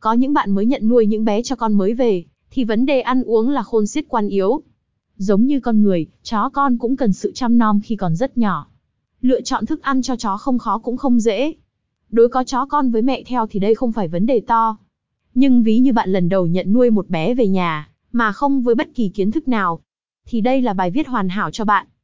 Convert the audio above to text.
Có những bạn mới nhận nuôi những bé cho con mới về, thì vấn đề ăn uống là khôn xiết quan yếu. Giống như con người, chó con cũng cần sự chăm nom khi còn rất nhỏ. Lựa chọn thức ăn cho chó không khó cũng không dễ. Đối có chó con với mẹ theo thì đây không phải vấn đề to. Nhưng ví như bạn lần đầu nhận nuôi một bé về nhà, mà không với bất kỳ kiến thức nào, thì đây là bài viết hoàn hảo cho bạn.